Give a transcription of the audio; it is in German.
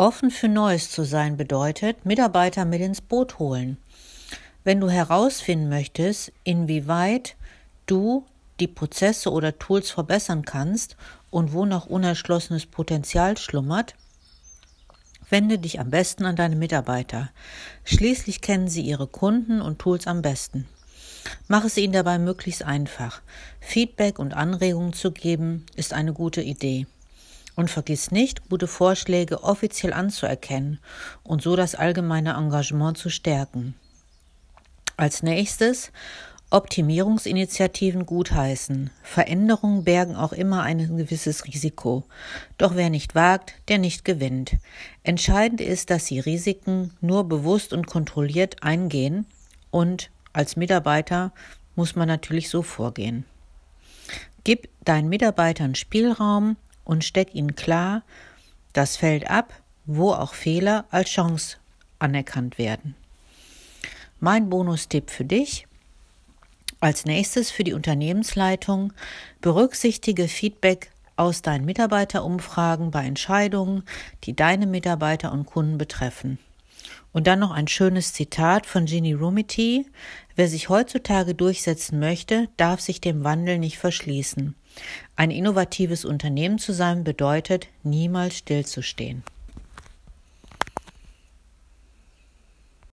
Offen für Neues zu sein bedeutet, Mitarbeiter mit ins Boot holen. Wenn du herausfinden möchtest, inwieweit du die Prozesse oder Tools verbessern kannst und wo noch unerschlossenes Potenzial schlummert, wende dich am besten an deine Mitarbeiter. Schließlich kennen sie ihre Kunden und Tools am besten. Mach es ihnen dabei möglichst einfach. Feedback und Anregungen zu geben, ist eine gute Idee. Und vergiss nicht, gute Vorschläge offiziell anzuerkennen und so das allgemeine Engagement zu stärken. Als nächstes Optimierungsinitiativen gutheißen. Veränderungen bergen auch immer ein gewisses Risiko. Doch wer nicht wagt, der nicht gewinnt. Entscheidend ist, dass Sie Risiken nur bewusst und kontrolliert eingehen und als Mitarbeiter muss man natürlich so vorgehen. Gib deinen Mitarbeitern Spielraum, und steck ihnen klar das Feld ab, wo auch Fehler als Chance anerkannt werden. Mein Bonustipp für dich. Als nächstes für die Unternehmensleitung berücksichtige Feedback aus deinen Mitarbeiterumfragen bei Entscheidungen, die deine Mitarbeiter und Kunden betreffen. Und dann noch ein schönes Zitat von Ginny Rumity. Wer sich heutzutage durchsetzen möchte, darf sich dem Wandel nicht verschließen. Ein innovatives Unternehmen zu sein bedeutet, niemals stillzustehen.